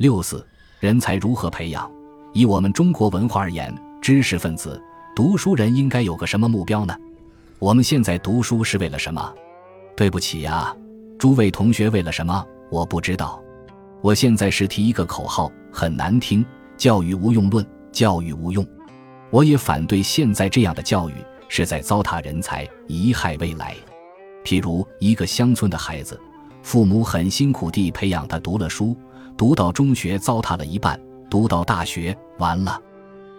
六四，人才如何培养？以我们中国文化而言，知识分子、读书人应该有个什么目标呢？我们现在读书是为了什么？对不起呀，诸位同学，为了什么？我不知道。我现在是提一个口号，很难听：教育无用论，教育无用。我也反对现在这样的教育，是在糟蹋人才，贻害未来。譬如一个乡村的孩子，父母很辛苦地培养他读了书，读到中学糟蹋了一半，读到大学完了，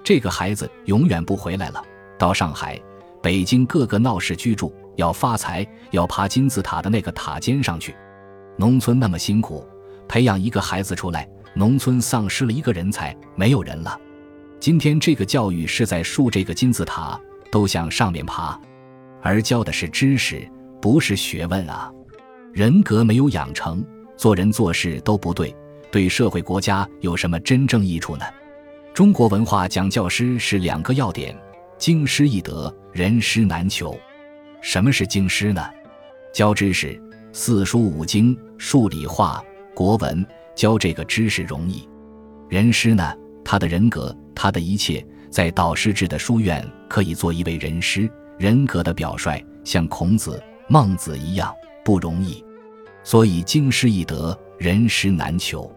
这个孩子永远不回来了，到上海、北京各个闹市居住，要发财，要爬金字塔的那个塔尖上去。农村那么辛苦，培养一个孩子出来，农村丧失了一个人才，没有人了。今天这个教育是在树这个金字塔，都向上面爬，而教的是知识。不是学问啊，人格没有养成，做人做事都不对，对社会国家有什么真正益处呢？中国文化讲教师是两个要点：经师易得，人师难求。什么是经师呢？教知识，四书五经、数理化、国文，教这个知识容易。人师呢，他的人格，他的一切，在导师制的书院可以做一位人师，人格的表率，像孔子。孟子一样不容易，所以经师易得，人师难求。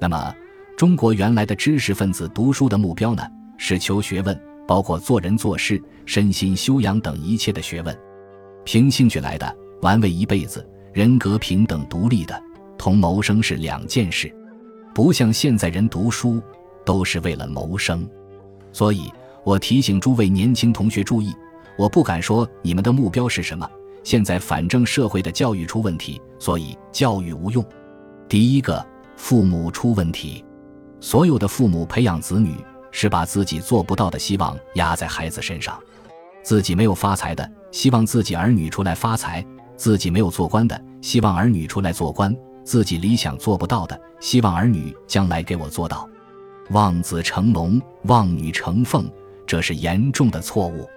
那么，中国原来的知识分子读书的目标呢？是求学问，包括做人做事、身心修养等一切的学问。凭兴趣来的，玩味一辈子，人格平等独立的，同谋生是两件事。不像现在人读书都是为了谋生。所以我提醒诸位年轻同学注意，我不敢说你们的目标是什么。现在反正社会的教育出问题，所以教育无用。第一个，父母出问题。所有的父母培养子女，是把自己做不到的希望压在孩子身上。自己没有发财的，希望自己儿女出来发财；自己没有做官的，希望儿女出来做官；自己理想做不到的，希望儿女将来给我做到。望子成龙，望女成凤，这是严重的错误。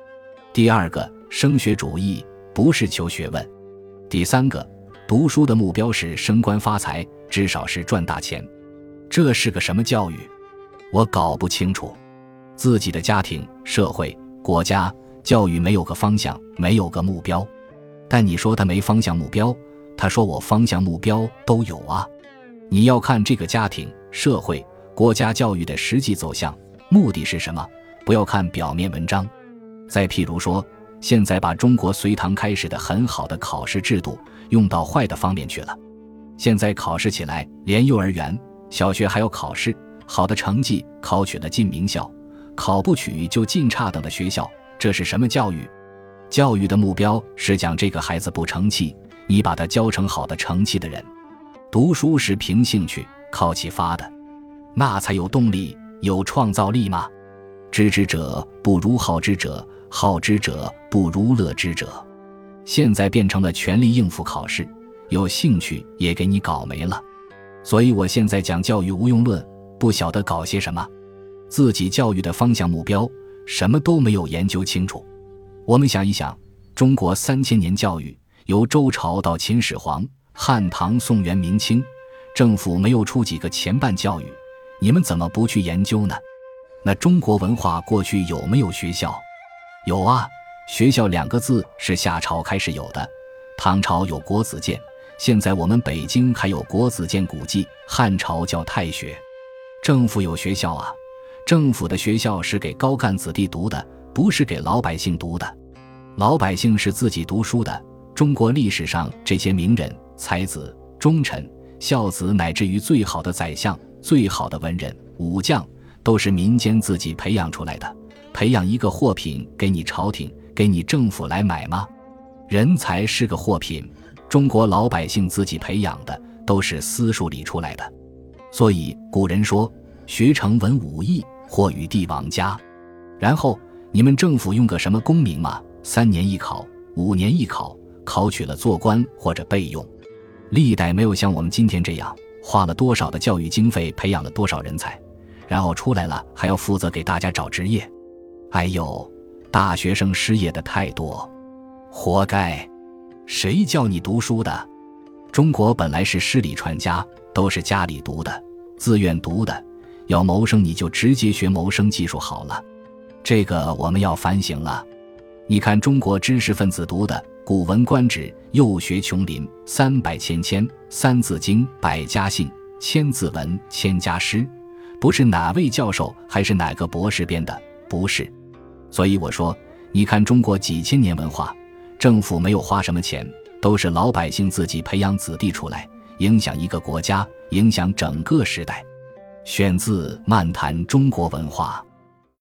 第二个，升学主义。不是求学问。第三个，读书的目标是升官发财，至少是赚大钱。这是个什么教育？我搞不清楚。自己的家庭、社会、国家教育没有个方向，没有个目标。但你说他没方向目标，他说我方向目标都有啊。你要看这个家庭、社会、国家教育的实际走向，目的是什么？不要看表面文章。再譬如说。现在把中国隋唐开始的很好的考试制度用到坏的方面去了。现在考试起来，连幼儿园、小学还要考试，好的成绩考取了进名校，考不取就进差等的学校，这是什么教育？教育的目标是讲这个孩子不成器，你把他教成好的成器的人。读书是凭兴趣、靠启发的，那才有动力、有创造力吗？知之者不如好之者。好之者不如乐之者，现在变成了全力应付考试，有兴趣也给你搞没了。所以我现在讲教育无用论，不晓得搞些什么，自己教育的方向目标什么都没有研究清楚。我们想一想，中国三千年教育，由周朝到秦始皇、汉唐宋元明清，政府没有出几个前办教育，你们怎么不去研究呢？那中国文化过去有没有学校？有啊，学校两个字是夏朝开始有的，唐朝有国子监，现在我们北京还有国子监古迹。汉朝叫太学，政府有学校啊，政府的学校是给高干子弟读的，不是给老百姓读的。老百姓是自己读书的。中国历史上这些名人才子、忠臣、孝子，乃至于最好的宰相、最好的文人武将，都是民间自己培养出来的。培养一个货品给你朝廷、给你政府来买吗？人才是个货品，中国老百姓自己培养的都是私塾里出来的。所以古人说：“学成文武艺，或与帝王家。”然后你们政府用个什么功名嘛？三年一考，五年一考，考取了做官或者备用。历代没有像我们今天这样花了多少的教育经费培养了多少人才，然后出来了还要负责给大家找职业。还有，大学生失业的太多，活该！谁叫你读书的？中国本来是诗礼传家，都是家里读的，自愿读的，要谋生你就直接学谋生技术好了。这个我们要反省了。你看中国知识分子读的《古文观止》，又学琼林，三百千千，《三字经》，百家姓，千字文，千家诗，不是哪位教授还是哪个博士编的，不是。所以我说，你看中国几千年文化，政府没有花什么钱，都是老百姓自己培养子弟出来，影响一个国家，影响整个时代。选自《漫谈中国文化》。